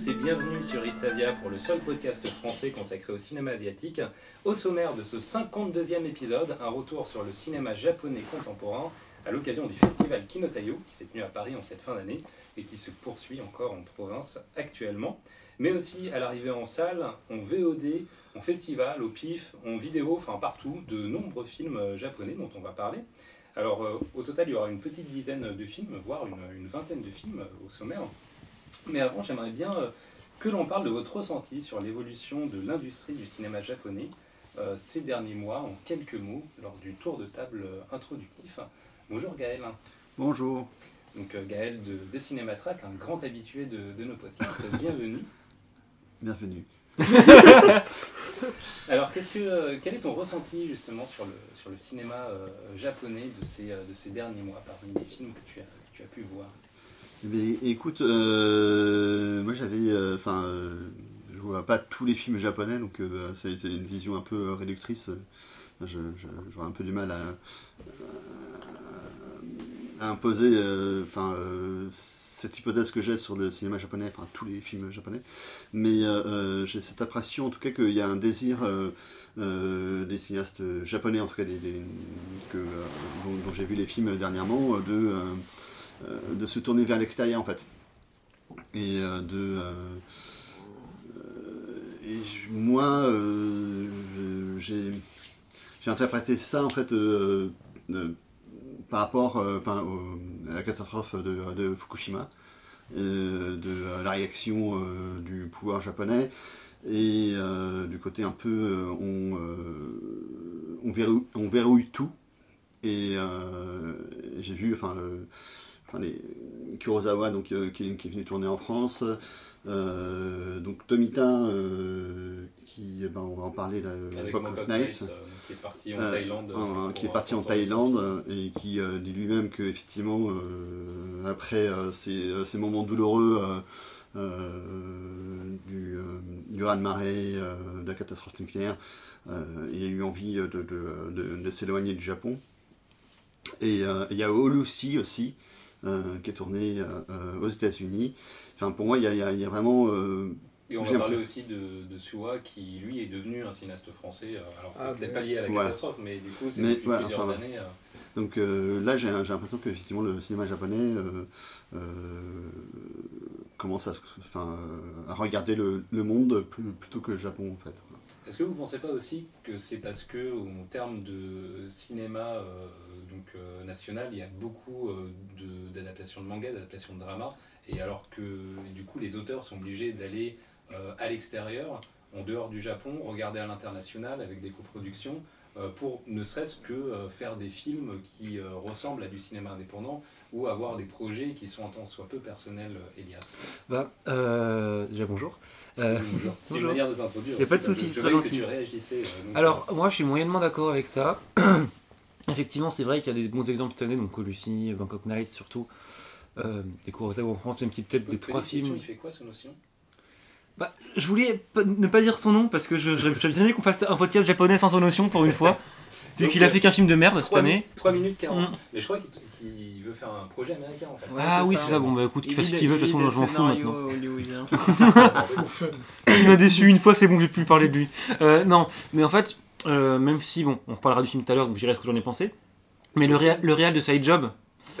tous et bienvenue sur Istasia pour le seul podcast français consacré au cinéma asiatique. Au sommaire de ce 52e épisode, un retour sur le cinéma japonais contemporain à l'occasion du festival Kinotayo qui s'est tenu à Paris en cette fin d'année et qui se poursuit encore en province actuellement. Mais aussi à l'arrivée en salle, en VOD, en festival, au PIF, en vidéo, enfin partout, de nombreux films japonais dont on va parler. Alors euh, au total, il y aura une petite dizaine de films, voire une, une vingtaine de films au sommaire. Mais avant, j'aimerais bien euh, que l'on parle de votre ressenti sur l'évolution de l'industrie du cinéma japonais euh, ces derniers mois, en quelques mots, lors du tour de table euh, introductif. Bonjour Gaël. Bonjour. Donc Gaël de, de Cinématrack, un grand habitué de, de nos podcasts. Bienvenue. Bienvenue. Alors, qu'est-ce que, quel est ton ressenti justement sur le, sur le cinéma japonais de ces, de ces derniers mois, parmi les films que tu as, que tu as pu voir? Écoute, euh, moi j'avais. Enfin, euh, je vois pas tous les films japonais, donc euh, c'est c'est une vision un peu euh, réductrice. J'aurais un peu du mal à, imposer euh, enfin, euh, cette hypothèse que j'ai sur le cinéma japonais, enfin tous les films japonais. Mais euh, euh, j'ai cette impression en tout cas qu'il y a un désir euh, euh, des cinéastes japonais, en tout cas que, euh, dont, j'ai vu les films dernièrement, euh, de. Euh, de se tourner vers l'extérieur en fait. Et euh, de euh, et moi j'ai interprété ça en fait par rapport au- à la catastrophe de, Fukushima de la réaction du pouvoir japonais et du côté un peu on, on, verrouille, on verrouille tout. Et j'ai vu enfin enfin, les Kurosawa donc, euh, qui, qui est venu tourner en France. Euh, donc Tomita, euh, qui, ben, on va en parler là, Avec Mokok of Nice, qui est parti en Thaïlande. qui est parti en et qui dit lui-même que effectivement après ces, ces moments douloureux du, du raz-de-marée, euh, de la catastrophe nucléaire, il a eu envie de, de, de- de s'éloigner du Japon. Et il y a Olusi aussi, qui est tourné euh, euh, aux États-Unis. Enfin, pour moi, il y a, y y vraiment. euh, Et on va parler aussi de, de Suwa qui lui est devenu un cinéaste français. euh, Alors c'est Ah, peut-être bon. pas lié à la Voilà. catastrophe, mais du coup c'est depuis voilà, plusieurs enfin, années. euh, donc euh, là, j'ai j'ai l'impression que effectivement le cinéma japonais euh, euh, commence à, se- enfin, euh, à regarder le, le monde plus- plutôt que le Japon en fait. Est-ce que vous pensez pas aussi que c'est parce que en termes de cinéma euh, donc euh, national, il y a beaucoup euh, de- d'adaptations de, manga, d'adaptations de drama, et alors que du coup les auteurs sont obligés d'aller à l'extérieur, en dehors du Japon, regarder à l'international avec des coproductions, pour ne serait-ce que euh, faire des films qui euh, ressemblent à du cinéma indépendant ou avoir des projets qui sont en tant soit peu personnels, euh, Elias. Bah, euh, déjà bonjour. Euh, Bonjour. C'est une manière de t'introduire. Y a pas de souci, c'est très gentil. euh, alors, moi je suis moyennement d'accord avec ça. Effectivement, c'est vrai qu'il y a des bons exemples cette année, donc Colucci, Bangkok Night surtout. Euh, des Kurosawa en France, même si peut-être Je des trois films. Il fait quoi ce notion? Bah, je voulais ne pas dire son nom parce que je, je, j'avais bien qu'on fasse un podcast japonais sans son notion pour une fois. Vu qu'il a euh, fait qu'un film de merde cette 3 année. 3 minutes 40. Mm. Mais je crois qu'il veut faire un projet américain en fait. Ouais, ah c'est oui, ça. c'est ça, bon bah écoute, qu'il Il fasse ce qu'il veut, de toute façon, je m'en fous maintenant. hollywoodiens. Il m'a déçu une fois, c'est bon, je vais plus parler de lui. Euh, non, mais en fait, euh, même si, bon, on reparlera du film tout à l'heure, donc je dirai ce que j'en ai pensé. Mais le, réal, le réal de Side Job,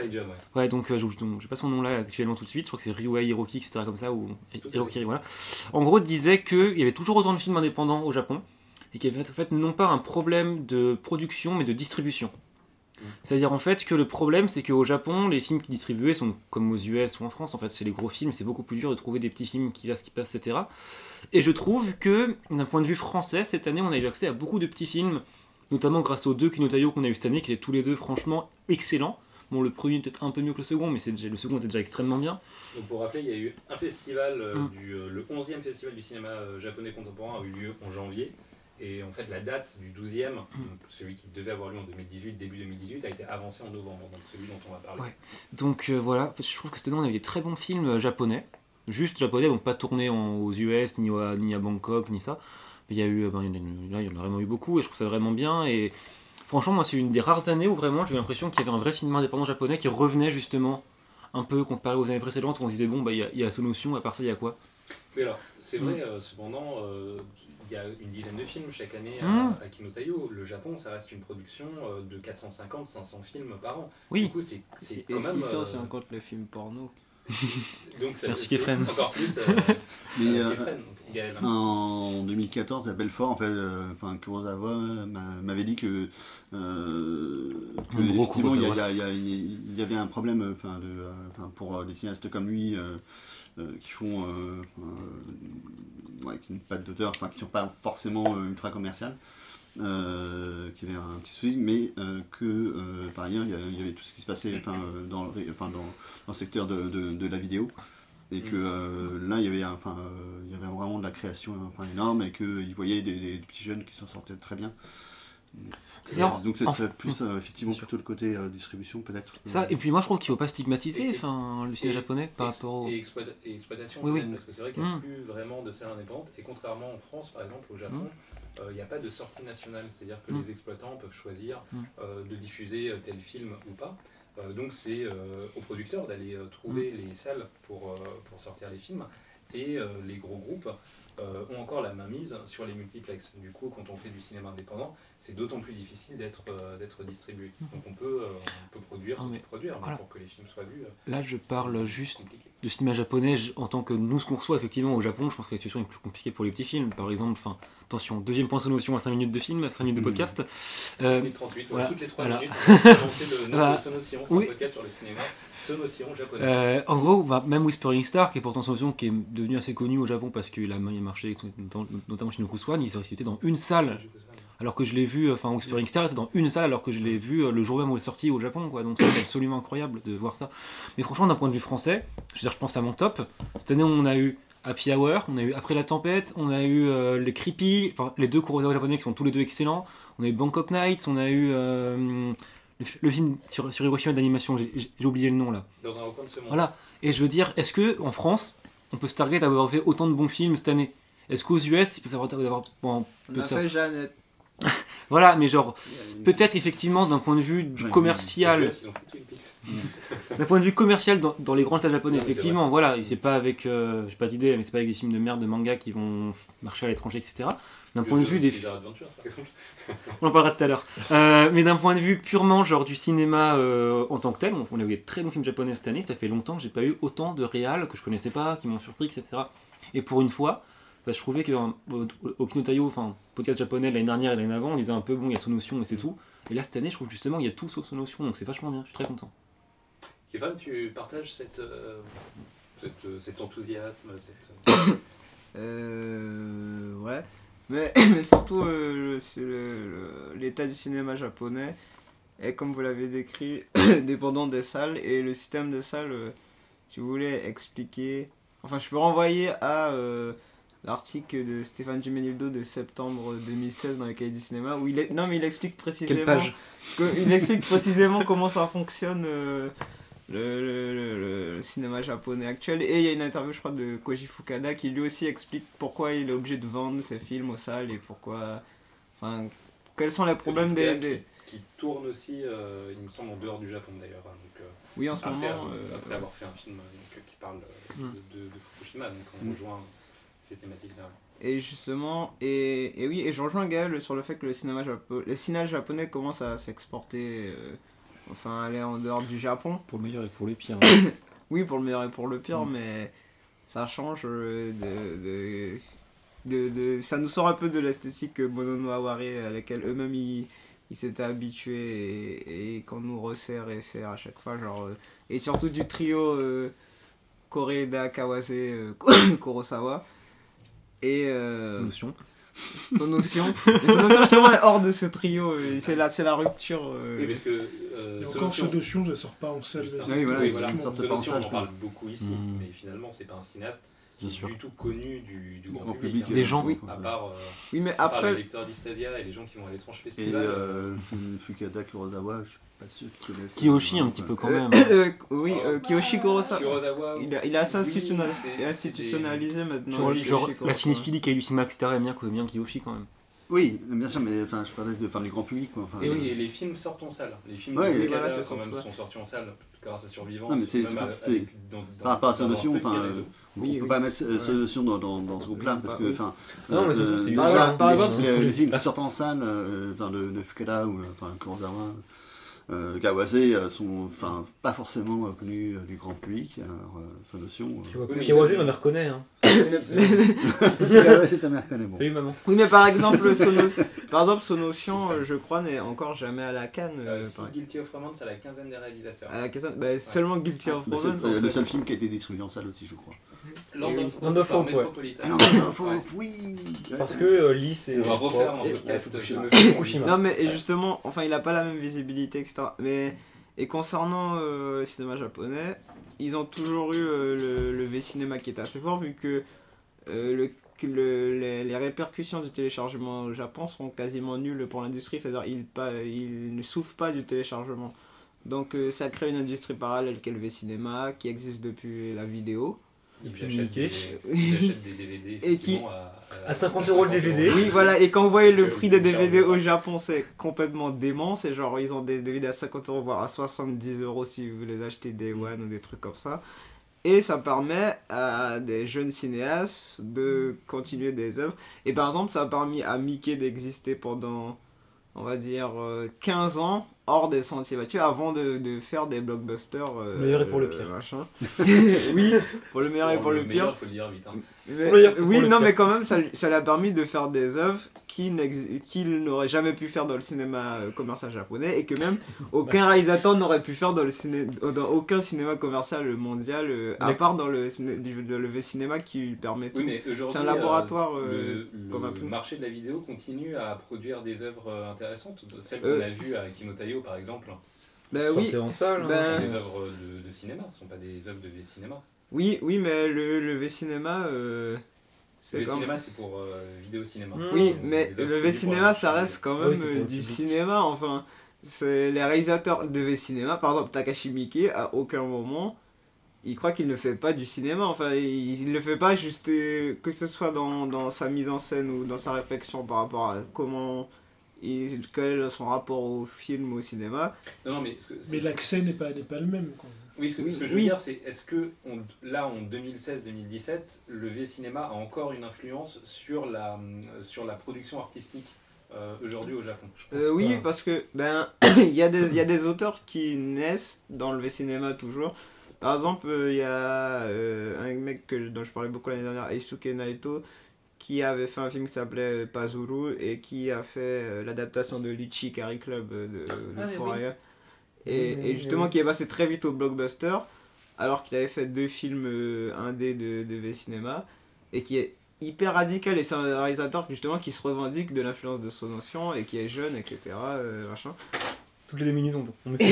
Ouais. ouais, donc euh, je j'ai pas son nom là actuellement tout de suite, je crois que c'est Ryuhei Hiroki, etc. comme ça, ou. Hirokiri, voilà. En gros, disait qu'il y avait toujours autant de films indépendants au Japon, et qu'il y avait en fait non pas un problème de production, mais de distribution. Mm. C'est-à-dire en fait que le problème, c'est qu'au Japon, les films qui distribués sont comme aux US ou en France, en fait, c'est les gros films, c'est beaucoup plus dur de trouver des petits films qui passent, qui passent, etc. Et je trouve que, d'un point de vue français, cette année, on a eu accès à beaucoup de petits films, notamment grâce aux deux Kinotayo qu'on a eu cette année, qui étaient tous les deux franchement excellents. Bon, le premier peut-être un peu mieux que le second, mais c'est déjà- le second était déjà extrêmement bien. Donc pour rappeler, il y a eu un festival, euh, Mm. du, euh, le 11e festival du cinéma euh, japonais contemporain a eu lieu en janvier. Et en fait, la date du 12e, Mm. celui qui devait avoir lieu en 2018, début 2018, a été avancée en novembre, donc celui dont on va parler. Ouais. Donc voilà, en fait, je trouve que cette année, on avait des très bons films japonais. Juste japonais, donc pas tournés en- aux US, ni à, ni à Bangkok, ni ça. Il y a eu, ben, il y en a, là, il y en a vraiment eu beaucoup, et je trouve ça vraiment bien. Et franchement, moi, c'est une des rares années où vraiment j'ai eu l'impression qu'il y avait un vrai cinéma indépendant japonais qui revenait justement un peu comparé aux années précédentes où on se disait bon bah il y, y a Sonotion, à part ça il y a quoi? Oui, alors, c'est Mm. vrai, euh, cependant, euh, il y a une dizaine de films chaque année à, Mm. à Kinotayo. Le Japon, ça reste une production euh, de 450-500 films par an. Oui. Du coup, c'est quand même. 600, euh, c'est un compte les films porno. Donc, ça- Merci, c'est Kefren. Encore plus. euh, Mais euh, euh, Kefren, donc, Gaël. en 2014, à Belfort, en fait, euh, enfin, Kurosawa m'avait dit que, euh, que gros effectivement, il y, y avait un problème enfin, de, enfin, pour des cinéastes comme lui euh, euh, qui font euh, euh, ouais, qui n'ont pas d'auteur, enfin, qui ne sont pas forcément euh, ultra commerciales. Euh, qui avait un petit souci, mais euh, que euh, par ailleurs il y, avait tout ce qui se passait enfin, euh, dans, le, ré- enfin, dans, dans le secteur de, de- de la vidéo et que Mm. euh, là il y avait un- enfin euh, il y avait vraiment de la création enfin, énorme et qu'ils voyaient des, des petits jeunes qui s'en sortaient très bien ça. donc c'est plus euh, effectivement plutôt le côté euh, distribution peut-être Ça, et puis moi je trouve qu'il faut pas stigmatiser Et- enfin, le cinéma japonais par rapport au. Et, exploita- et exploitation, Oui, oui. parce que c'est vrai qu'il n'y a Mm. plus vraiment de salles indépendantes. Et contrairement en France, par exemple, au Japon, il n'y a pas de sortie nationale. C'est-à-dire que Mm. les exploitants peuvent choisir Mm. euh, de diffuser euh, tel film ou pas. Euh, donc c'est euh, aux producteurs d'aller euh, trouver Mm. les salles pour, euh, pour sortir les films. Et euh, les gros groupes euh, ont encore la main mise sur les multiplexes. Du coup, quand on fait du cinéma indépendant, c'est d'autant plus difficile d'être euh, d'être distribué. Donc on peut, euh, on peut produire, Ah, on mais produire, mais voilà. pour que les films soient vus. euh, Là je parle juste compliqué. de cinéma japonais en tant que nous ce qu'on reçoit effectivement au Japon je pense que la situation est plus compliquée pour les petits films par exemple enfin attention deuxième point notion à 5 minutes de film 5 minutes de Mhm. podcast Euh, 38, voilà, toutes les 3 voilà. minutes, on va lancer le de Sonotion, c'est Oui. un podcast sur le cinéma, Sonotion japonais. Euh, en gros, bah, même Whispering Star, qui est pourtant une solution qui est devenue assez connue au Japon parce qu'il a marché notamment, chez Nokuswan, il était dans une salle, alors que je l'ai vu, enfin Whispering Star était dans une salle alors que je l'ai vu euh, le jour même où il est sorti au Japon, quoi. Donc c'est absolument incroyable de voir ça. Mais franchement, d'un point de vue français, je veux dire, je pense à mon top. Cette année, on a eu Happy Hour, on a eu Après la tempête, on a eu euh, les Creepy, enfin les deux Kurosawa japonais qui sont tous les deux excellents. On a eu Bangkok Nights, on a eu euh, le, le film sur, sur Hiroshima d'animation, j'ai- oublié le nom là. Dans un recoin de ce monde. Voilà. Et je veux dire, est-ce que en France, on peut se targuer d'avoir fait autant de bons films cette année? Est-ce qu'aux US, il peut savoir d'avoir. Bon, On a fait Jeannette. Voilà, mais genre, peut-être effectivement d'un point de vue Ouais. commercial, d'un point de vue commercial dans, dans les grands états japonais, Ouais, effectivement, voilà, et c'est pas avec, euh, j'ai pas d'idée, mais c'est pas avec des films de merde de manga qui vont marcher à l'étranger, etc. D'un point de vue des, par on en parlera tout à l'heure. Euh, mais d'un point de vue purement genre du cinéma euh, en tant que tel, on- on a eu des très bons films japonais cette année. Ça fait longtemps que j'ai pas eu autant de réals que je connaissais pas, qui m'ont surpris, etc. Et pour une fois, bah, je trouvais que euh, au, Kinotayo, enfin podcast japonais l'année dernière et l'année avant, on disait un peu bon, il y a Sonotion et c'est tout. Et là cette année, je trouve justement il y a tout sauf Sonotion, donc c'est vachement bien. Je suis très content. Kevin, tu partages cette, euh, cette, euh, cet enthousiasme cette... Euh, ouais. Mais, mais surtout, euh, l'état du cinéma japonais est, comme vous l'avez décrit, dépendant des salles. Et le système de salles, euh, si vous voulez expliquer. Enfin, je peux renvoyer à euh, l'article de Stéphane Gimenildo de septembre 2016 dans les cahiers du cinéma, où il, est, non, mais il explique précisément. Page que- il explique précisément comment ça fonctionne. euh, le, le- le- le cinéma japonais actuel. Et il y a une interview, je crois, de Koji Fukada qui lui aussi explique pourquoi il est obligé de vendre ses films aux salles et pourquoi. Enfin, quels sont les problèmes des. des- qui tourne aussi, euh, il me semble, en dehors du Japon d'ailleurs. hein, donc, euh, Oui, en ce après, moment. après avoir fait un film donc, qui parle euh, Mm. de, de- de Fukushima, donc on Mm. rejoint ces thématiques-là. Et justement, et, et oui, et je rejoins Gaël sur le fait que le cinéma, japo- le cinéma japonais commence à s'exporter, euh, enfin aller en dehors du Japon. Pour le meilleur et pour le pire. Oui, pour le meilleur et pour le pire, Mm. mais ça change euh, de, de, de, de- Ça nous sort un peu de l'esthétique Aware à laquelle eux-mêmes ils, ils s'étaient habitués et, et qu'on nous resserre et serre à chaque fois. Genre, euh, et surtout du trio euh, Koreeda, Kawase, euh, Kurosawa. Et euh, Sonotion. Sonotion. Mais Sonotion justement est hors de ce trio. euh, C'est la, c'est la rupture. euh, Oui, parce que euh, Et encore, ce notion, ça sort pas en salle. Oui, voilà, oui, voilà. pas en salle, on en parle beaucoup ici, Mm. mais finalement, c'est pas un cinéaste Bien sûr. du tout connu du, du grand, grand public. public hein. Des gens, oui. À part, euh, Oui, mais à part les après. lecteurs d'Istasia et les gens qui vont à l'étrange Et festival. euh, Fukada Kurosawa, je suis pas sûr qu'ils connaissent. Kiyoshi un petit peu quand même. Euh, oui, euh, Kiyoshi Kurosawa. Kurosawa, Il a, il a assez Oui, institutionnal- c'est- institutionnalisé maintenant. Genre, genre, la cinéphilie qui a eu du cinéma, etc. aime bien, bien Kiyoshi quand même. Oui, bien sûr, mais enfin, je parlais de, enfin, du grand public. Quoi, enfin, Et euh, oui, et les films sortent en salle. Les films Ouais, de voilà, c'est quand même, sont sortis en salle grâce à Survivance. Non, mais c'est- même c'est- à- c'est- avec- dans- dans- par rapport à Solution, enfin, on Oui, peut oui. pas mettre euh, Ouais. Solution dans, dans, dans ce groupe-là parce pas- que, enfin, Non, mais surtout, euh, c'est Par- exemple, les, films qui sortent en salle, euh, enfin, de, Fukada ou euh, enfin, Kurosawa, euh, Kawase, euh, sont enfin, pas forcément euh, connus euh, du grand public. Alors, euh, Solution. Euh... Oui, mais Kawase, ma mère connaît. Hein. Kawase, ta mère connaît, bon. Salut maman. Oui, mais par exemple, Sono... par exemple, Sonotion, euh, je crois, n'est encore jamais à la canne. Euh, euh, si Guilty of Romance, c'est la quinzaine des réalisateurs. À la Casane, bah, seulement Guilty of Bah, c'est Romance. en le seul film qui a été distribué en salle aussi, je crois. Land of Land Hope of Hope, ouais. Ah Ouais. oui Parce que euh, Lee, c'est. On va refaire et- podcast. Non, mais et justement, enfin, il a pas la même visibilité, etc. Mais, et concernant euh, le cinéma japonais, ils ont toujours eu euh, le, le V-cinéma qui est assez fort, vu que, euh, le, le- les, répercussions du téléchargement au Japon sont quasiment nulles pour l'industrie, c'est-à-dire ils, pas, ils ne souffrent pas du téléchargement. Donc ça crée une industrie parallèle qu'est le V-cinéma, qui existe depuis la vidéo. Et puis ils achètent Mickey. des, DVD. Et qui- à, À 50 euros le DVD. Oui, voilà, et quand vous voyez le prix des DVD au Japon, c'est complètement dément. C'est genre, ils ont des DVD à 50 euros, voire à 70 euros si vous les achetez des One ou des trucs comme ça. Et ça permet à des jeunes cinéastes de continuer des œuvres. Et par exemple, ça a permis à Mickey d'exister pendant, on va dire, euh, 15 ans hors des sentiers battus avant de, de faire des blockbusters. euh, Le meilleur et pour le euh, pire. machin. oui, pour le meilleur et pour le pire. meilleur, faut le dire vite. hein. Mais- le oui, le non, pire. mais quand même, ça, lui- ça l'a permis de faire des œuvres qu'il qu'il n'aurait jamais pu faire dans le cinéma euh, commercial japonais et que même aucun réalisateur n'aurait pu faire dans, le ciné, dans aucun cinéma commercial mondial, euh, à part dans le, ciné, le V-cinéma qui lui permet tout. Oui, mais aujourd'hui, C'est un laboratoire, euh, euh, le, le marché de la vidéo continue à produire des œuvres euh, intéressantes. Celles Euh. qu'on a vues à Par exemple, Ben oui, Sortez en salle. hein. Ben- sont des œuvres de, de cinéma, ce ne sont pas des œuvres de V-cinéma. oui, oui, mais le, le V-cinéma, euh, Le quand cinéma, c'est pour euh, vidéo-cinéma. Mm. Oui, mais le V-cinéma, ça reste quand même oui, euh, du public. cinéma. Enfin, c'est les réalisateurs de V-cinéma, par exemple Takashi Miike, à aucun moment, il croit qu'il ne fait pas du cinéma. Enfin, il ne le fait pas juste euh, que ce soit dans, dans sa mise en scène ou dans sa réflexion par rapport à comment il, quel est son rapport au film, au cinéma. Non, non, mais, ce que- c'est- Mais l'accès n'est pas, n'est pas le même. Quoi. Oui, ce que, Oui, ce que je veux oui. dire, c'est est-ce que on- là, en 2016-2017, le V-cinéma a encore une influence sur la, sur la production artistique euh, aujourd'hui au Japon? Je pense Euh, oui, pas. parce que ben il y a des il y a des auteurs qui naissent dans le V-cinéma toujours. Par exemple, euh, il y a euh, un mec que, dont je parlais beaucoup l'année dernière, Eisuke Naito, qui avait fait un film qui s'appelait Pazuru et qui a fait euh, l'adaptation de Lichi Carry Club euh, de, de Ah. Et, Oui, oui, et justement, oui. qui est passé très vite au blockbuster, alors qu'il avait fait deux films euh, indés de, de V-cinéma, et qui est hyper radical. Et c'est un réalisateur justement qui se revendique de l'influence de son notion et qui est jeune, etc. euh, machin. Toutes les deux minutes, on, on met ça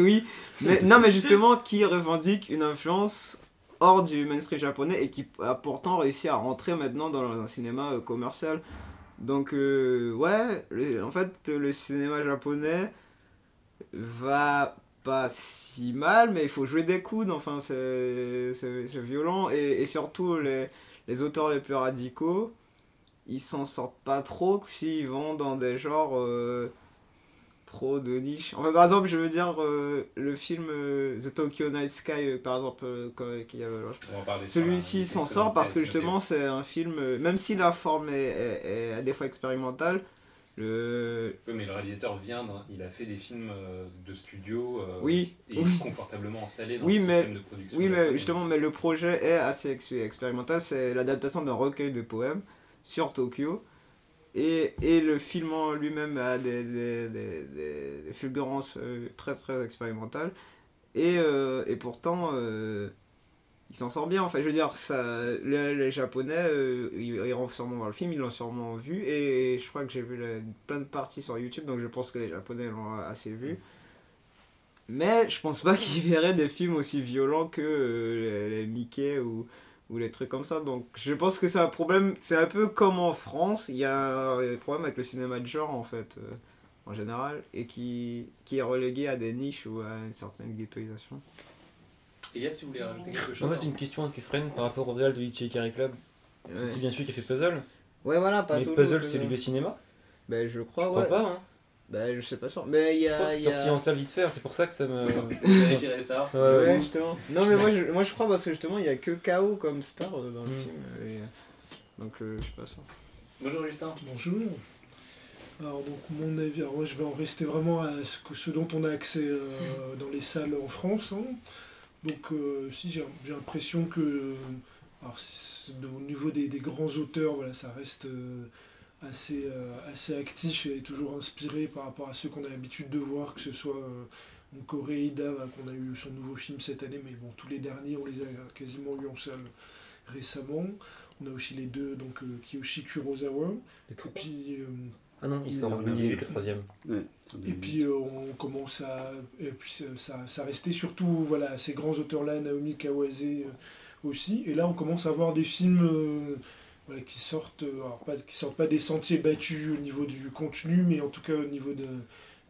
oui, mais non, mais justement, qui revendique une influence hors du mainstream japonais et qui a pourtant réussi à rentrer maintenant dans un cinéma euh, commercial. Donc, euh, ouais, en fait, le cinéma japonais va pas si mal, mais il faut jouer des coudes, enfin, c'est violent. Et, et surtout, les, les auteurs les plus radicaux, ils s'en sortent pas trop s'ils vont dans des genres. euh, trop de niche. Enfin, par exemple, je veux dire, euh, le film euh, The Tokyo Night Sky, euh, par exemple, qui celui-ci s'en sort parce que justement, c'est un film, même si la forme est, est- est à des fois expérimentale, le... Oui, mais le réalisateur vient, il a fait des films de studio Oui, et oui. confortablement installé dans Oui, le mais- système de production. Oui, mais justement, mais le projet est assez ex- expérimental. C'est l'adaptation d'un recueil de poèmes sur Tokyo. Et, et le film en lui-même a des, des, des, fulgurances euh, très très expérimentales. Et, euh, et pourtant, euh, il s'en sort bien. Enfin, je veux dire, ça, les, Japonais ils iront sûrement voir le film, ils l'ont sûrement vu. Et, je crois que j'ai vu plein de parties sur YouTube, donc je pense que les Japonais l'ont assez vu. Mais je pense pas qu'ils verraient des films aussi violents que les Mickey ou, ou les trucs comme ça. Donc je pense que c'est un problème. C'est un peu comme en France, il y a un problème avec le cinéma de genre en fait, euh, en général, et qui, qui est relégué à des niches ou à une certaine ghettoisation. Elias, tu voulais rajouter quelque chose En fait, c'est une question à Kefren par rapport au réel de Ichi Carry Club. C'est- Ouais, C'est bien celui qui a fait Puzzle. Ouais, voilà, Mais Puzzle, c'est du V-cinéma. Ben, je Je crois, crois ouais. pas, hein. Ben, je sais pas sûr. Mais il y Je crois a. c'est y a- sorti en salle vite fait, c'est pour ça que ça me. Ça. Ouais, Ouais, ouais. justement. Non, mais moi je, moi je crois parce que justement il y a que KO comme star euh, dans le Mm. film. et, euh, donc euh, je suis pas sûr. Bonjour Justin. Bonjour. Alors donc mon avis, alors moi je vais en rester vraiment à ce, que, ce dont on a accès euh, dans les salles en France. hein. Donc euh, si j'ai j'ai l'impression que euh, alors, au niveau des, des grands auteurs, voilà, ça reste euh, assez, euh, assez actif et toujours inspiré par rapport à ceux qu'on a l'habitude de voir, que ce soit euh, donc Koreeda, voilà, qu'on a eu son nouveau film cette année, mais bon tous les derniers on les a quasiment eu en salle récemment. On a aussi les deux, donc euh, Kiyoshi Kurosawa. Les Et trois. puis, euh, Ah non, il sort en Non, 2018 non. le troisième. Ouais. et puis euh, on commence à. Et puis ça, ça, ça restait surtout voilà, ces grands auteurs-là, Naomi Kawase euh, aussi. Et là, on commence à voir des films euh, voilà, qui, sortent, euh, alors pas, qui sortent pas des sentiers battus au niveau du contenu, mais en tout cas au niveau de,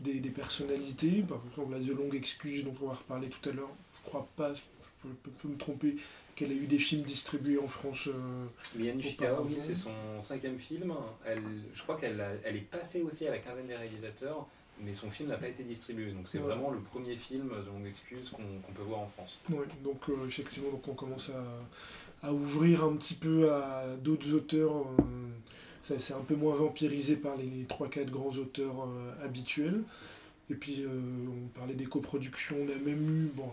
des, des personnalités. Par exemple, la The Long Excuse, dont on va reparler tout à l'heure, je crois pas, je peux, me tromper, qu'elle a eu des films distribués en France. euh, Liane oui, Auparavant. c'est son cinquième film. Elle, je crois qu'elle elle est passée aussi à la quinzaine des réalisateurs, mais son film n'a pas été distribué. Donc c'est Ouais. vraiment le premier film de longue excuse qu'on peut voir en France. Ouais, donc euh, effectivement, donc on commence à, à ouvrir un petit peu à d'autres auteurs. euh, c'est un peu moins vampirisé par les, les 3-4 grands auteurs euh, habituels. Et puis euh, on parlait des coproductions, on a même eu, bon,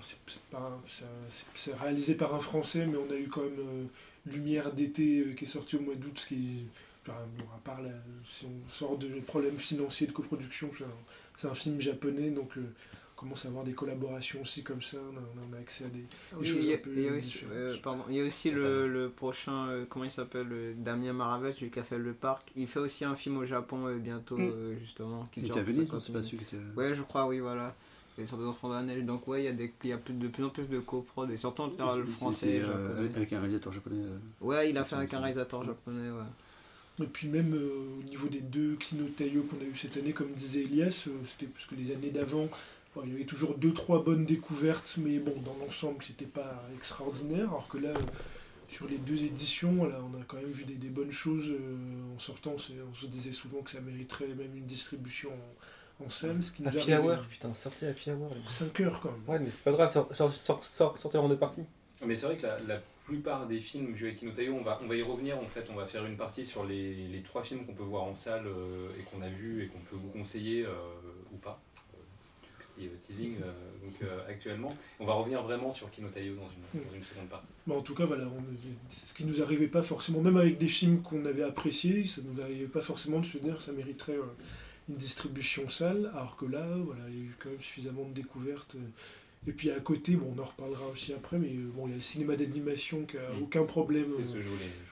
c'est réalisé par un Français, mais on a eu quand même Lumière d'été qui est sorti au mois d'août, ce qui enfin, bon, à part si on sort de problèmes financiers de coproduction, c'est un, film japonais, donc on commence à avoir des collaborations aussi comme ça, on a, on a accès à des, Oui, choses il y a, un peu il y a aussi, différentes. euh, pardon, il y a aussi le, le prochain, euh, comment il s'appelle, euh, Damien Maravel, celui qui a fait Le Parc. Il fait aussi un film au Japon euh, bientôt, Mm. euh, justement. Il dure était à Venise, 50 non C'est pas celui qui était. Ouais, je crois, oui, voilà. Et sur des enfants de la neige. Donc, ouais, il y a, des, il y a plus, de plus en plus de coprod, et surtout entre le C'est- français. euh, avec, un réalisateur japonais. euh, Ouais, il a fait avec un réalisateur japonais, ouais. Et puis même euh, au niveau des deux Kino qu'on a eu cette année, comme disait Elias, euh, c'était parce que les années d'avant, bon, il y avait toujours deux trois bonnes découvertes, mais bon, dans l'ensemble, c'était pas extraordinaire. Alors que là, euh, sur les deux éditions, voilà, on a quand même vu des, des bonnes choses euh, en sortant. c'est- On se disait souvent que ça mériterait même une distribution en, en salle, ce qui nous Happy Hour, putain, sortez Happy Hour. les gars. 5 heures quand même. Ouais, mais c'est pas grave, sort- sort- sort- sort- sortez en deux parties. Mais c'est vrai que la, la plupart des films vus avec Kinotayo, on va, on va y revenir en fait, on va faire une partie sur les, les trois films qu'on peut voir en salle euh, et qu'on a vus et qu'on peut vous conseiller euh, ou pas. Teasing euh, donc, euh, actuellement. On va revenir vraiment sur Kinotayo dans une, dans une seconde partie. Bah, en tout cas, voilà, c'est ce qui nous arrivait pas forcément, même avec des films qu'on avait appréciés, ça nous arrivait pas forcément de se dire que ça mériterait euh, une distribution salle, alors que là, voilà, il y a eu quand même suffisamment de découvertes. Et puis à côté, bon, on en reparlera aussi après, mais euh, bon, il y a le cinéma d'animation qui a Mm. aucun problème euh, voulais.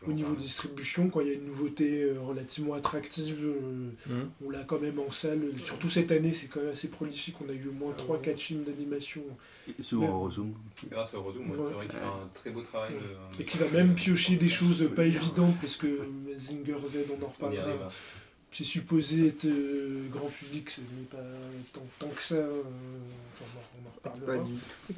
au niveau parler. distribution, quand il y a une nouveauté euh, relativement attractive, euh, Mhm. on l'a quand même en salle. Surtout cette année, c'est quand même assez prolifique. On a eu au moins 3-4 films d'animation et Souvent Ouais. on rezoom. Grâce au Redoom, ouais, c'est vrai qu'il fait un très beau travail. de- et qui va même piocher des choses pas évidentes parce que Mazinger Z, on en On y reparlera. C'est supposé être euh, grand public, ce n'est pas tant, tant que ça. euh, enfin, bon, on en reparlera. Pas du tout.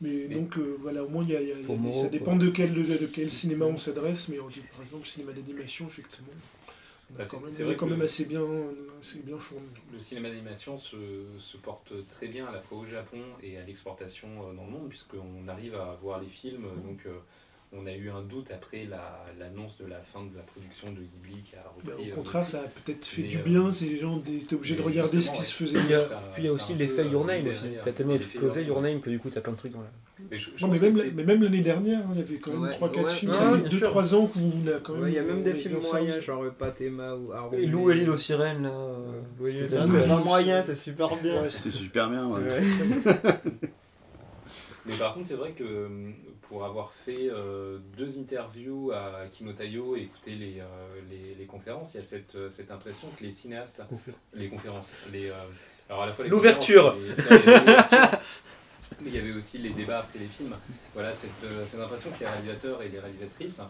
Mais, Mais- donc euh, voilà, au moins il y a, y a- y ça dépend de quel, de, de quel cinéma on s'adresse, mais on dit, par exemple le cinéma d'animation, effectivement, on, a Bah, quand c'est- même, c'est on vrai est quand même assez bien, assez bien fourni. Le cinéma d'animation se, se porte très bien à la fois au Japon et à l'exportation dans le monde, puisqu'on arrive à voir les films. Donc, euh, on a eu un doute après la- l'annonce de la fin de la production de Ghibli qui a repris. au euh, contraire, ça a peut-être fait mais, du euh, bien, ces gens étaient obligés de regarder ce qui ouais. se faisait. Puis il y a, Ça- puis il y a ça aussi un l'effet Your euh, Name aussi. année est L'effet explosé Your Name. Que du coup t'as plein de trucs dans la. Mais, je- je Non, mais même, la- mais même l'année dernière, il y avait quand même Ouais, 3-4 ouais. films. Ça fait bien 2-3 ans qu'on a quand même. Ouais, il y a même des films moyens, genre Patema ou Haru. Et Lou et l'île aux sirènes, là. euh, aux C'est pas moyen, c'est super bien. C'était super bien. ouais. Mais par contre, c'est vrai que euh, pour avoir fait euh, deux interviews à Kinotayo et écouter les, euh, les, les conférences, il y a cette, euh, cette impression que les cinéastes, les conférences, les, euh, alors à la fois les L'ouverture. mais il y avait aussi les débats après les films. Voilà, cette, cette impression que les réalisateurs et les réalisatrices,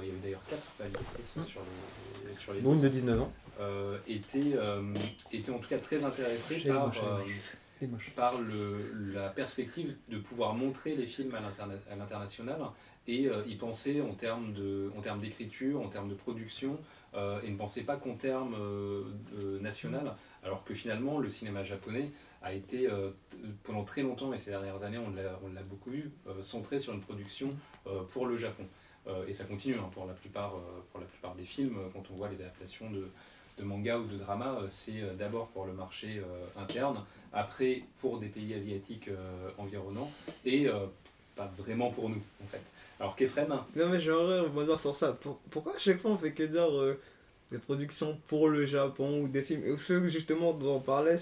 il y avait d'ailleurs quatre réalisatrices sur les, sur les de 19 ans. étaient, étaient en tout cas très intéressés par, par la perspective de pouvoir montrer les films à l'interna- à l'international et euh, y penser en termes d'écriture, en termes de production, euh, et ne pensait pas qu'en termes euh, national, alors que finalement le cinéma japonais a été euh, pendant très longtemps, et ces dernières années on l'a beaucoup vu, centré sur une production pour le Japon. Et ça continue hein, pour, la plupart, des films, quand on voit les adaptations de, de manga ou de drama, euh, c'est euh, d'abord pour le marché euh, interne, après pour des pays asiatiques environnants, et pas vraiment pour nous en fait. Alors qu'Efren, Non mais j'aimerais rebondir sur ça. Pour- pourquoi à chaque fois on fait que dire des productions pour le Japon ou des films? Et ceux justement dont on parlait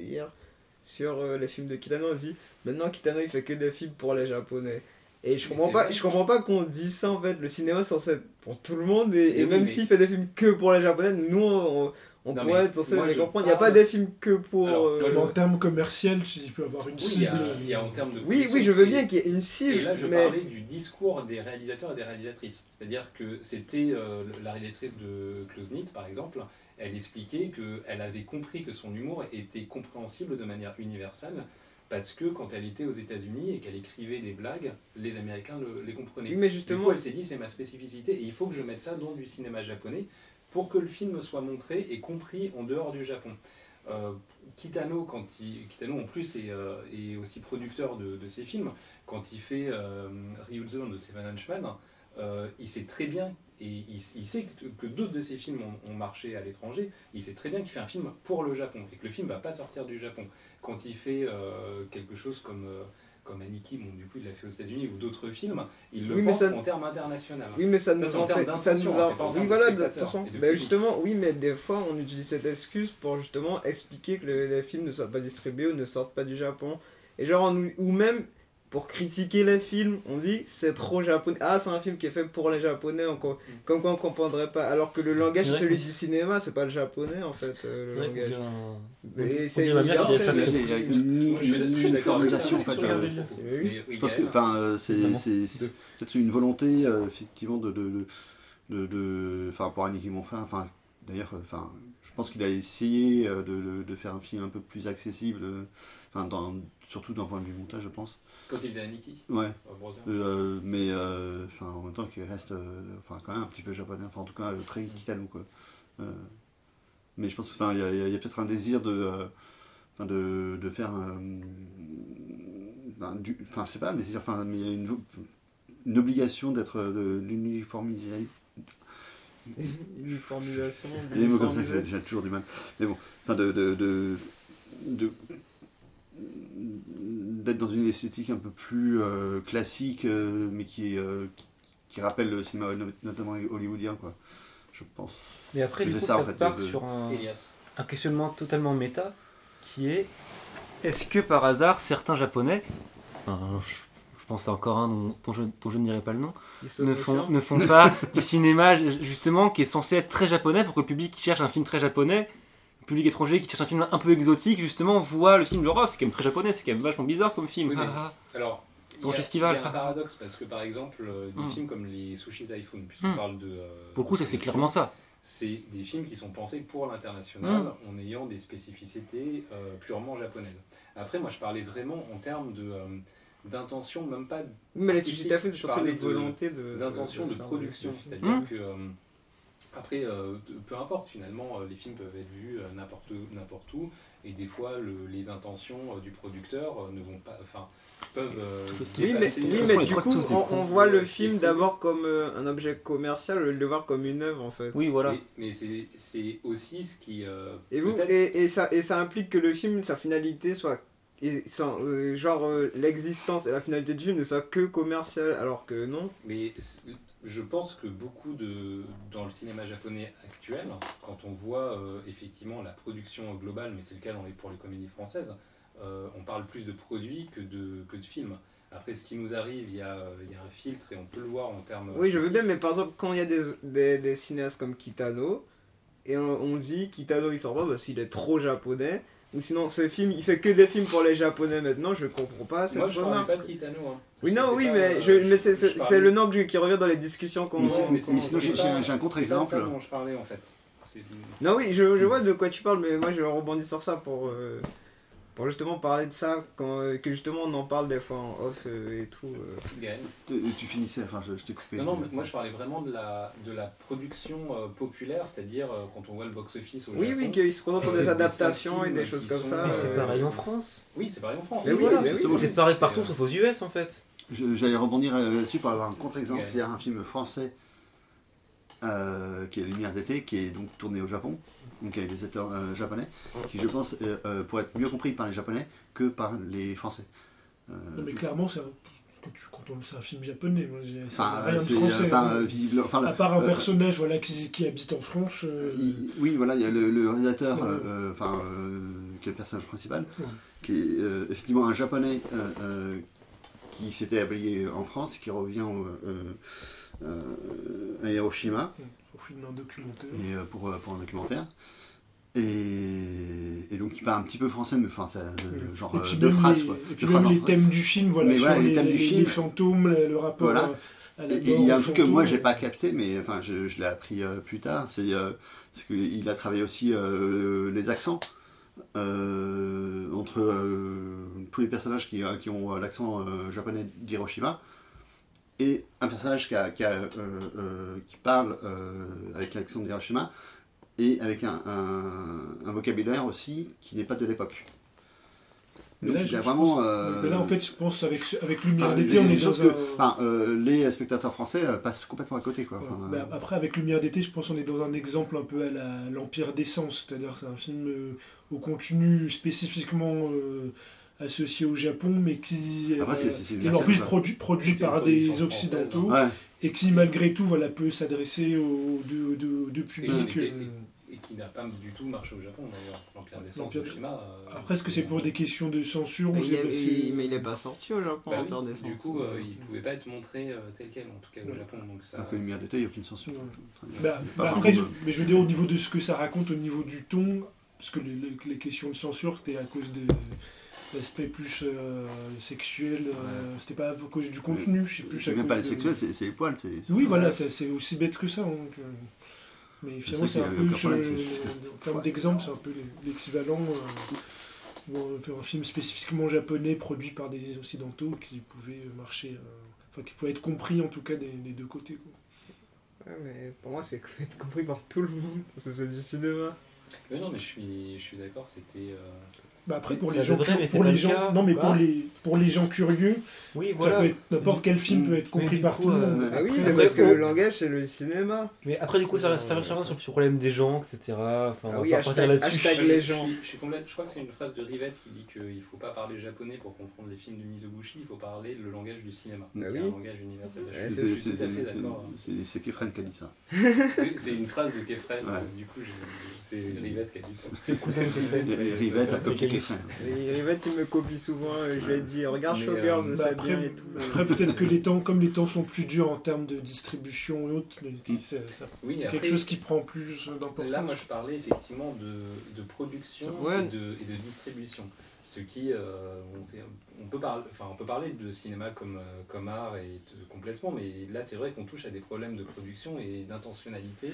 hier sur les films de Kitano on dit maintenant Kitano il fait que des films pour les Japonais. Et je comprends pas, je comprends pas qu'on dise ça en fait. Le cinéma c'est censé être pour tout le monde et, oui, même mais- s'il fait des films que pour les Japonais, nous on, on Non, pourrait être censé les comprendre. Il n'y a pas des films que pour. Alors, euh, moi, je- En termes commerciaux, tu peux avoir une oui, il y, cible. a, il y a en termes de Oui, oui, je veux et- bien qu'il y ait une cible. Et là, je mais... parlais du discours des réalisateurs et des réalisatrices. C'est-à-dire que c'était euh, la réalisatrice de Close Knit, par exemple, elle expliquait qu'elle avait compris que son humour était compréhensible de manière universelle parce que quand elle était aux États-Unis et qu'elle écrivait des blagues, les Américains le- les comprenaient. Mais Du justement. coup, elle s'est dit c'est ma spécificité et il faut que je mette ça dans du cinéma japonais pour que le film soit montré et compris en dehors du Japon. Euh, Kitano, quand il, Kitano en plus est, euh, est aussi producteur de, de ces films, quand il fait euh, Ryuzo de Seven Henchman, euh, il sait très bien, et il, il sait que, que d'autres de ses films ont, ont marché à l'étranger, il sait très bien qu'il fait un film pour le Japon et que le film va pas sortir du Japon. Quand il fait euh, quelque chose comme, euh, comme Aniki, bon, du coup il l'a fait aux États-Unis, ou d'autres films, il le Oui, pense ça- en termes internationaux. Oui, mais ça Ça, nous en termes. Ça nous hein, a- c'est pas en Oui, termes de voilà, de toute façon. public. justement, oui, mais des fois, on utilise cette excuse pour justement expliquer que le- les films ne soient pas distribués ou ne sortent pas du Japon. Et genre, on- ou même pour critiquer les films, on dit c'est trop japonais. Ah, c'est un film qui est fait pour les japonais, on co- Mm. comme quoi on comprendrait pas. Alors que le langage, celui du cinéma, c'est pas le japonais en fait, euh, le langage. un- Et c'est universel. une je suis- d'accord avec Je pense que, enfin, c'est peut-être volonté, euh, effectivement, de, enfin, pour Annick Monfin, enfin, d'ailleurs, euh, enfin, je pense qu'il a essayé euh, de, de, de faire un film un peu plus accessible, euh, enfin, dans, surtout d'un point de vue montage, je pense. Quand il faisait Aniki, Ouais, euh, mais, euh, en même temps, qu'il reste, euh, enfin, quand même un petit peu japonais, enfin, en tout cas, euh, très kitano, quoi. Euh, mais je pense, enfin, il y a, peut-être un désir de, euh, enfin, de, de faire ben, du- enfin, c'est pas un désir, enfin, mais il y a une, une obligation d'être de l'uniformisation. Uniformisation. Il y a des mots comme ça, j'ai j'ai toujours du mal. Mais bon, enfin, de, de, de, de- d'être dans une esthétique un peu plus euh, classique, euh, mais qui, est, euh, qui, qui rappelle le cinéma no- notamment hollywoodien, quoi. Je pense. Mais après, du C'est coup, ça, ça, en fait, part de- sur un, questionnement totalement méta qui est Est-ce que par hasard, certains japonais, euh, je pense à encore un dont, dont je, dont je ne dirai pas le nom, ne font, ne font pas du cinéma justement qui est censé être très japonais pour que le public qui cherche un film très japonais, public étranger qui cherche un film un peu exotique justement voit le film de oh, c'est quand même très japonais, c'est quand même vachement bizarre comme film. Oui, mais- Ah, ah. Alors, il Dans y, le a, festival. il y a un paradoxe parce que par exemple, euh, des Hmm. films comme les Sushi Typhoon, puisqu'on Hmm. parle de. euh, Pour le coup, ça c'est clairement ça. C'est des films qui sont pensés pour l'international Hmm. en ayant des spécificités euh, purement japonaises. Après, moi je parlais vraiment en termes de. euh, d'intention, même pas mais les sushi Typhoon, c'est surtout parlais une de- volonté de. d'intention de, faire production. C'est-à-dire que, euh, après, euh, peu importe, finalement, euh, les films peuvent être vus euh, n'importe n'importe où, et des fois, le- les intentions du producteur ne vont pas. Enfin, peuvent. euh, Oui, mais, oui, mais du coup, on, voit le film et- d'abord comme euh, un objet commercial, au lieu de le voir comme une œuvre en fait. Oui, voilà. Mais, mais c'est c'est aussi ce qui. euh, Et, vous, et, et ça, et ça implique que le film, sa finalité soit. et sans- euh, genre euh, l'existence et la finalité du film ne soient que commerciales, alors que non. Mais je pense que beaucoup de dans le cinéma japonais actuel, quand on voit euh, effectivement la production globale, mais c'est le cas dans les, pour les comédies françaises, euh, on parle plus de produits que de, que de films. Après, ce qui nous arrive, il y, a, il y a un filtre et on peut le voir en termes. Oui, je veux bien, mais par exemple, quand il y a des, des, des cinéastes comme Kitano, et on, on dit Kitano il sort pas parce qu'il est trop japonais, ou sinon ce film il fait que des films pour les japonais maintenant, je comprends pas cette Moi, je parlais pas de Kitano. Hein. Oui, non, oui, pas, mais, euh, je, mais c'est, le nom que- qui revient dans les discussions qu'on qu'on- mais sinon, j'ai- un contre-exemple. dont je parlais en fait. Non, oui, je, je vois de quoi tu parles, mais moi je rebondis sur ça pour, euh, pour justement parler de ça, quand, euh, que justement on en parle des fois en off euh, et tout. euh. Tu, tu finissais, enfin je, je t'ai coupé. Non, non, mais moi je parlais vraiment de la, de la production euh, populaire, c'est-à-dire euh, quand on voit le box-office au Oui, Japon. oui, qu'ils se concentrent sur des des adaptations et des choses comme sont- ça. Mais c'est euh, pareil en France. Oui, c'est pareil en France. Mais oui, Voilà, justement, c'est pareil partout euh, sauf aux US en fait. Je- J'allais rebondir euh, là-dessus pour avoir un contre-exemple. C'est un film français euh, qui est Lumière d'été, qui est donc tourné au Japon, donc avec des acteurs euh, japonais, qui je pense euh, euh, pourrait être mieux compris par les japonais que par les français. Euh, Non, mais clairement, c'est un, quand tu- quand on- c'est un film japonais. Moi, Enfin, rien de français. enfin, hein. euh, visible- enfin, à part un euh, personnage voilà, qui, qui habite en France. euh, il- oui, voilà, il y a le, le réalisateur, Ouais. euh, enfin, euh, qui est le personnage principal, Ouais. qui est euh, effectivement un japonais euh, euh, qui s'était habillé en France, qui revient au- euh, euh, à Hiroshima. au film d'un documentaire. et, euh, pour, euh, pour un documentaire. Et, et donc il parle un petit peu français, mais enfin, c'est euh, genre et euh, puis deux phrases. les, quoi. et puis Deux même phrases en les thèmes du film, voilà, Mais sur voilà, les les, thèmes du film. les fantômes, le, rapport Voilà. à, à la Et- et il y a un truc que moi j'ai pas capté, mais enfin je, je l'ai appris euh, plus tard, c'est euh, qu'il a travaillé aussi euh, les accents euh, entre euh, tous les personnages qui, euh, ont l'accent japonais d'Hiroshima et un personnage qui, parle avec l'accent d'Hiroshima et avec un vocabulaire aussi qui n'est pas de l'époque. Mais Donc là, il je- a je vraiment. pense- euh, mais là, en fait, je pense avec, avec Lumière Enfin, d'été, les- on est dans que- un. enfin, euh, les spectateurs français euh, passent complètement à côté. Quoi. Ouais. Enfin, Mais après, avec Lumière d'été, je pense qu'on est dans un exemple un peu à la- l'Empire des Sens, c'est-à-dire c'est un film euh, au contenu spécifiquement euh, associé au Japon, mais qui, Après, euh, c'est qui est en plus produit, produit par des Occidentaux, ouais. et qui malgré tout voilà, peut s'adresser aux deux, deux- deux Et, publics. et- et- et qui n'a pas du tout marché au Japon d'ailleurs. L'Empire des Sens, euh, Après, est-ce que c'est pour des questions de censure ou Mais il, c'est est- parce que- il- mais il est pas sorti au Japon Bah oui, des du coup, euh, il pouvait pas être montré euh, tel quel, en tout cas au. Japon. Donc ça, Alors que Lumière d'été, il n'y a aucune censure. Bien. Bah, bah un après, je, mais je veux dire au niveau de ce que ça raconte, au niveau du ton, parce que les, questions de censure, c'était à cause de l'aspect plus euh, sexuel, euh, c'était pas à cause du contenu, plus. C'est à même cause pas les de- sexuels, c'est les poils. c'est- Oui, voilà, c'est c'est aussi bête que ça. donc, euh, mais finalement, c'est un peu, en termes d'exemple, c'est un peu l'équivalent. euh, où on fait un film spécifiquement japonais produit par des occidentaux qui pouvait marcher, euh, enfin qui pouvait être compris en tout cas des, des deux côtés. quoi. Ouais, mais pour moi, c'est compris par tout le monde, parce que c'est du cinéma. Mais non, mais je suis, je suis d'accord, c'était. euh, Bah après pour Ça les gens, pour les le gens, cas. non mais pour les pour les gens curieux, Oui, voilà. n'importe quel film peut être compris par tout le monde. euh, Ah oui, mais parce que le langage, c'est le cinéma. Mais après, du coup, ça, ça reste vraiment sur le problème des gens, etc. Enfin, Ah on oui, va pas partir là-dessus. les je gens. je suis complète- je crois que c'est une phrase de Rivette qui dit qu'il ne faut pas parler japonais pour comprendre les films de Mizoguchi, il faut parler le langage du cinéma, Bah qui est un langage universel. Je Ouais, suis- c'est- tout à fait d'accord. Kefren qui a dit ça. C'est une phrase de Kefren, du coup, c'est Rivette qui a dit ça. C'est le cousin de Kefren. Et Rivette a copié Kefren. Et Rivette, il me copie souvent, et je lui ai dit, regarde Mais, Showgirls, euh, je bah, sais après, bien et tout. après peut-être que les temps, comme les temps sont plus durs en termes de distribution et autres, qui- c'est ça- Oui, c'est après, quelque chose qui prend plus d'importance. Là, moi, je parlais effectivement de, de production Ouais. et, de, et de distribution. Ce qui, euh, on, sait- on peut parler, enfin, on peut parler de cinéma comme, euh, comme art et de- complètement, mais là, c'est vrai qu'on touche à des problèmes de production et d'intentionnalité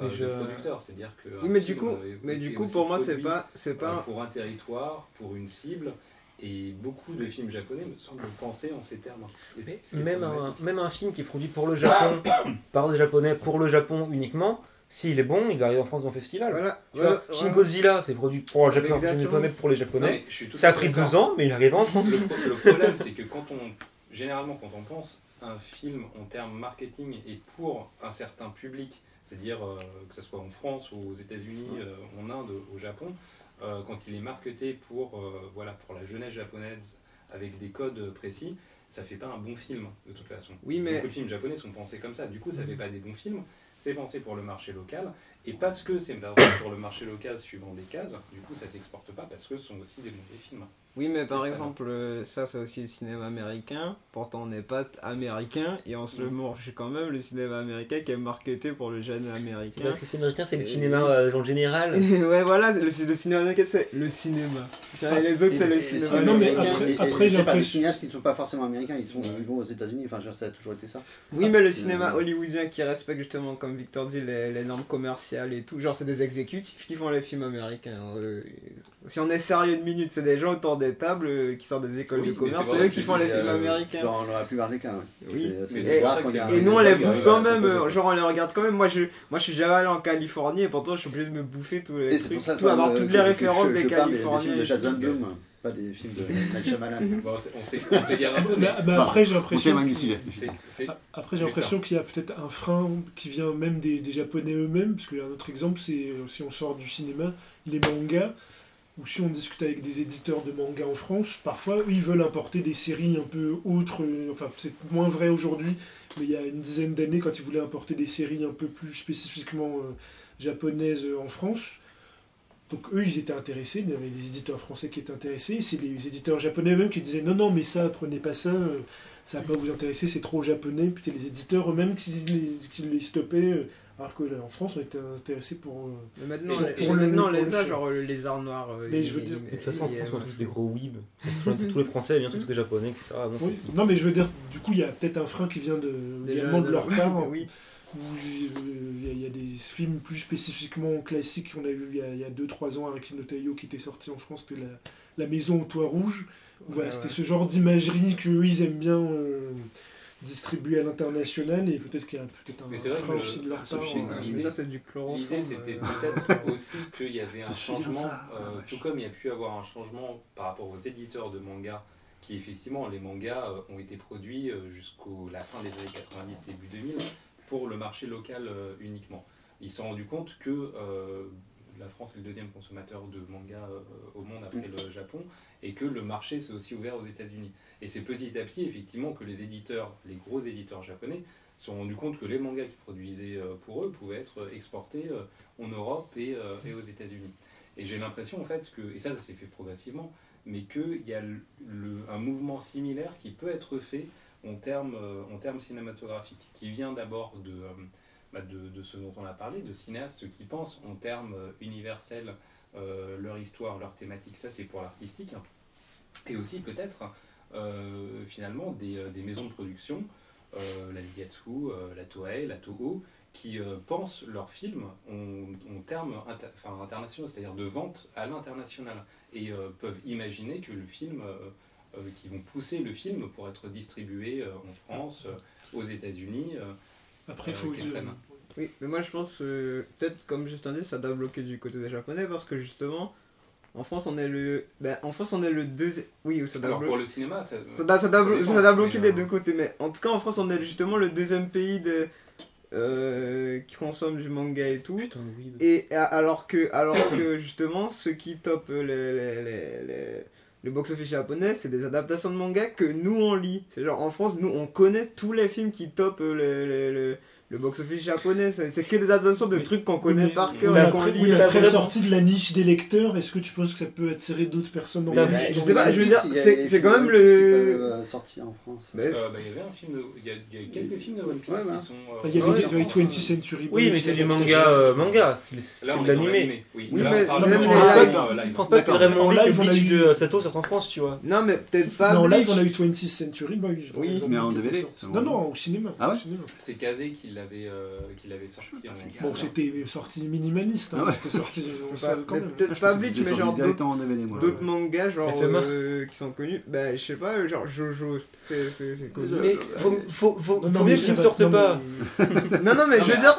euh, Mais de je- producteurs. C'est-à-dire que Oui, mais du coup, euh, mais du coup pour moi, c'est pas, c'est euh, pas. pour un territoire, pour une cible. Et beaucoup de films japonais me semblent penser en ces termes. Même un, même un film qui est produit pour le Japon, par des Japonais, pour le Japon uniquement, s'il est bon, il va arriver en France dans le festival. Voilà. Tu voilà, vois, Shin. Godzilla, c'est produit pour le Japon, japonais pour les Japonais. Ça a pris deux ans, mais il arrive en France. Le, le problème, c'est que quand on, généralement, quand on pense un film en termes marketing et pour un certain public, c'est-à-dire euh, que ce soit en France ou aux États-Unis, euh, en Inde, au Japon, euh, quand il est marketé pour, voilà, pour la jeunesse japonaise avec des codes précis, ça fait pas un bon film de toute façon. Oui, mais- Beaucoup de films japonais sont pensés comme ça. Du coup, ça fait pas des bons films. C'est pensé pour le marché local. Et parce que c'est pensé pour le marché local suivant des cases, du coup, ça s'exporte pas parce que ce sont aussi des mauvais films. Oui, mais par exemple, euh, ça c'est aussi le cinéma américain. Pourtant, on n'est pas américain et on se le mange quand même, le cinéma américain qui est marketé pour le jeune américain. parce que c'est américain, c'est le cinéma euh, en général. ouais, voilà, le, le cinéma américain c'est le cinéma. Et les autres c'est le cinéma. Ah non, mais américain, après- après, j'ai l'impression- cinéastes qui ne sont pas forcément américains, ils, sont, ils vont aux États-Unis, enfin, je veux dire, ça a toujours été ça. Oui, mais le Euh, cinéma hollywoodien qui respecte justement, comme Victor dit, les, les normes commerciales et tout. Genre, c'est des exécutifs qui font les films américains. euh, Si on est sérieux une minute, c'est des gens autour des tables euh, qui sortent des écoles Oui, de mais commerce, c'est eux qui font les films euh, américains. Dans la plupart des cas, oui. Rare Et nous on les euh, bouffe euh, quand même, euh, genre on les regarde quand même. Moi je, moi je suis jamais allé en Californie et pourtant je suis obligé de me bouffer tous les Et trucs, pour ça tout avoir que- toutes les références je- des je parle des- Californiens. Des films de. Bloom, pas des films de Night Shyamalan. Bon, on s'égare un peu, mais Bah, bah, après, j'ai On l'impression. du Après, j'ai qu'il y a peut-être un frein qui vient même des, des Japonais eux-mêmes, parce qu'il y a un autre exemple, c'est euh, si on sort du cinéma, les mangas, ou si on discute avec des éditeurs de mangas en France, parfois eux, ils veulent importer des séries un peu autres, euh, enfin c'est moins vrai aujourd'hui, mais il y a une dizaine d'années, quand ils voulaient importer des séries un peu plus spécifiquement euh, japonaises euh, en France, donc eux, ils étaient intéressés, il y avait des éditeurs français qui étaient intéressés, c'est les éditeurs japonais eux-mêmes qui disaient non, non, mais ça, prenez pas ça, ça va pas vous intéresser, c'est trop japonais, puis les éditeurs eux-mêmes qui, les- stoppaient, alors que là, en France, on était intéressés pour... euh, Mais maintenant, Et les- pour et le- maintenant, les film. genre le lézard noir. euh, Mais il- je veux il- dire- il- De toute façon, en il- France, on est tous des gros weebs. Tous les Français aiment bien tout ce que est japonais, etc. Bon, Oui. Non, mais je veux dire, du coup, il y a peut-être un frein qui vient de, Déjà, également de leur part, Oui. où euh, il y, a- il y a des films plus spécifiquement classiques qu'on a vu il y a- il y a 2-3 ans avec Kino Taio qui était sorti en France, c'était la, la Maison au Toit Rouge. Où, voilà, Ouais, c'était ouais. ce genre d'imagerie ils aiment bien euh, distribuer à l'international, et peut-être qu'il y a peut-être Mais un vrai frein aussi de leur part. euh, l'idée- Mais ça, c'est du. L'idée, c'était euh. peut-être aussi qu'il y avait un changement, ça, euh, ah, tout comme il y a pu avoir un changement par rapport aux éditeurs de mangas, qui effectivement, les mangas euh, ont été produits euh, jusqu'à la fin des années 90, début 2000, pour le marché local euh, uniquement. Ils se sont rendus compte que euh, la France est le deuxième consommateur de mangas euh, au monde après le Japon, et que le marché s'est aussi ouvert aux États-Unis. Et c'est petit à petit, effectivement, que les éditeurs, les gros éditeurs japonais, se sont rendus compte que les mangas qu'ils produisaient euh, pour eux pouvaient être exportés euh, en Europe et, euh, et aux États-Unis. Et j'ai l'impression en fait que, et ça ça s'est fait progressivement, mais qu'il y a le- un mouvement similaire qui peut être fait en termes, euh, en termes cinématographiques, qui vient d'abord de, euh, bah, de, de ce dont on a parlé, de cinéastes qui pensent en termes euh, universels euh, leur histoire, leur thématique, ça c'est pour l'artistique, et aussi peut-être euh, finalement des, euh, des maisons de production, euh, la Ligatsu, euh, la Toei, la Toho, qui euh, pensent leurs films en, en termes inter- enfin, internationaux, c'est-à-dire de vente à l'international, et euh, peuvent imaginer que le film, euh, euh, qui vont pousser le film pour être distribué euh, en France, euh, aux États-Unis. euh, Après, il euh, faut. Oui, mais moi je pense, euh, peut-être comme Justin dit, ça doit bloquer du côté des Japonais parce que justement, en France on est le. Ben, en France on est le deuxième. Oui, ça doit Alors pour le cinéma, ça, Ça doit, ça doit ça dépend, ça doit mais, bloquer des deux côtés, mais en tout cas en France on est justement le deuxième pays de, euh, qui consomme du manga et tout. Putain weeb. Et alors que, alors que justement ceux qui topent les, les, les, les- le box-office japonais, c'est des adaptations de manga que nous on lit. C'est genre en France, nous on connaît tous les films qui topent le, le, le, le box-office japonais. C'est que des adaptations de Mais- trucs qu'on connaît mais- par cœur. qu'on après, oui, t'as après vraiment- sortie de la niche des lecteurs, est-ce que tu penses que ça peut attirer d'autres personnes dans T'as dans je sais pas, je veux dire, c'est- quand même le- euh, sortir en France. Euh, bah, il y avait un film, il y a, a quelques films de One Piece qui sont. euh, Il y avait, sortis il y avait France, 20th hein. Century Oui, mais c'est du manga, manga, c'est de l'animé. Oui, mais même pense pas vraiment En envie que eu- de Sato sorte en France, tu vois. Non, mais peut-être pas. En live, on a eu 20th Century Boys. Oui. Mais en DVD, sorti. Non, non, au cinéma. Ah ouais. C'est Kazé qui l'avait euh, qui l'avait sorti en. Bon, c'était sorti minimaliste, hein, ouais. c'était sorti en Pas- salle quand mais même. peut-être pas Bleach, mais genre d'autres mangas genre euh, qui sont connus bah je sais pas genre Jojo c'est connu Mais faut, faut, faut, Non, non, faut mais mieux qu'ils ne sortent pas. non non mais je veux dire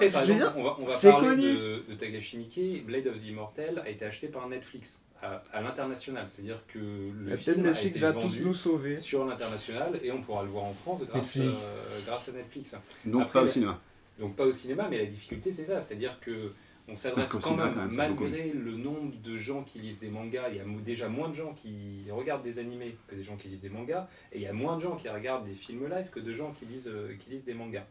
c'est connu. de, de Tagashi Miike. Blade of the Immortal a été acheté par Netflix à, l'international. C'est-à-dire que le film a Netflix été va vendu tous nous sauver sur l'international et on pourra le voir en France grâce, Netflix. euh, grâce à Netflix. Donc Après, pas au cinéma. Donc pas au cinéma, mais la difficulté c'est ça, c'est-à-dire que on s'adresse quand cinéma, même, beaucoup malgré le nombre de gens qui lisent des mangas, il y a déjà moins de gens qui regardent des animés que des gens qui lisent des mangas, et il y a moins de gens qui regardent des films live que de gens qui lisent, euh, qui lisent des mangas.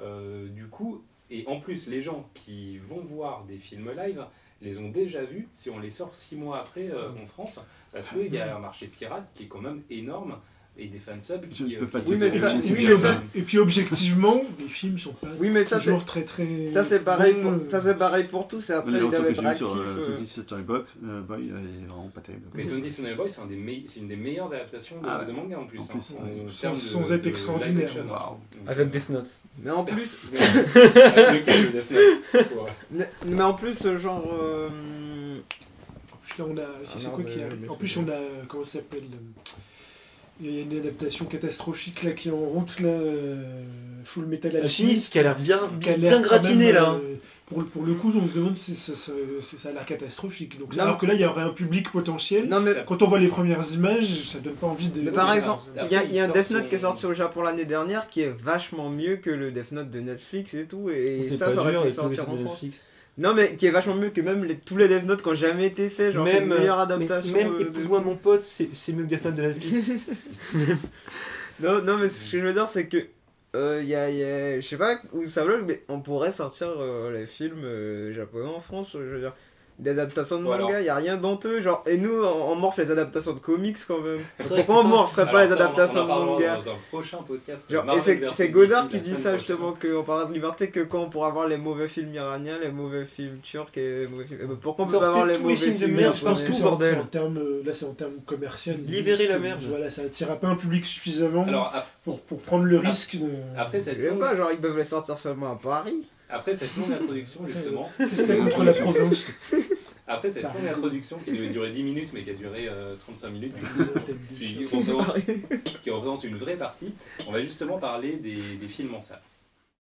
Euh, du coup, et en plus les gens qui vont voir des films live les ont déjà vus. Si on les sort six mois après euh, en France, parce qu'il y a un marché pirate qui est quand même énorme, et des fansubs qui... euh, pas qui- te Oui, mais dire ça- c'est oui, mais ça- et puis objectivement, les films sont pas oui mais ça c'est toujours très très. ça c'est pareil pour, ça c'est pareil pour tous et après actifs sur euh, euh, 20 Story Boy, euh, Boy, elle est vraiment pas terrible. Mais Tony Sonny Boy, c'est un des c'est une des meilleures adaptations de, Ah de manga en plus. En hein, plus, en sans- termes de- sans être de extraordinaire. hein. Avec euh, Death Note. mais en plus mais, en plus euh, genre euh, plus là, on a. C'est Un c'est quoi qui arrive En plus, on a. euh, Comment ça s'appelle euh, Il y a une adaptation catastrophique là qui est en route là. euh, Full Metal Alchimiste qui a l'air bien, qui a bien l'air quand gratiné là. hein. euh, pour, pour le coup, on se demande si ça, ça, ça- ça a l'air catastrophique. Donc, Non, alors que là, il y aurait un public potentiel. Non, mais Ça- Quand on voit les premières images, ça donne pas envie de. Mais par exemple, il y a, y un Death Note qui est sorti au Japon l'année dernière qui est vachement mieux que le Death Note de Netflix et tout. Et ça, ça aurait dur, pu sortir en France. Netflix. Non, mais qui est vachement mieux que même les, tous les Death Note qui ont jamais été faits. Genre, c'est une meilleure euh, adaptation. Même euh, épouse-moi mon pote, c'est c'est mieux que Death Note de Netflix. non, non, mais ce que je veux dire, c'est que. euh, y a, y a- je sais pas où ça bloque, mais on pourrait sortir euh, les films japonais en France, je veux dire. D'adaptation de manga, il y a rien d'honteux, genre. Et nous, on, on morfe les adaptations de comics quand même. C'est Pourquoi on morferait pas les ça, on en- adaptations on de manga Dans un prochain podcast. Genre, et c'est c'est Godard qui dit ça justement qu'on parlera de liberté que quand on pourra voir les mauvais films iraniens, les mauvais films turcs et les mauvais films. Eh ben, pourquoi on peut pas voir les mauvais films de merde, je pense c'est en, bordel. c'est en termes, là c'est en termes Libérez disent la merde. Voilà, ça attire pas un public suffisamment pour, pour prendre le risque de. après longue, pas, genre ils peuvent les sortir seulement à Paris. Après cette longue introduction, justement, Qu'est-ce que t'as contre la province. Après cette longue introduction qui devait durer 10 minutes, mais qui a duré euh, 35 minutes, du coup, qui représente, qui représente une vraie partie, on va justement parler des, des films en salle.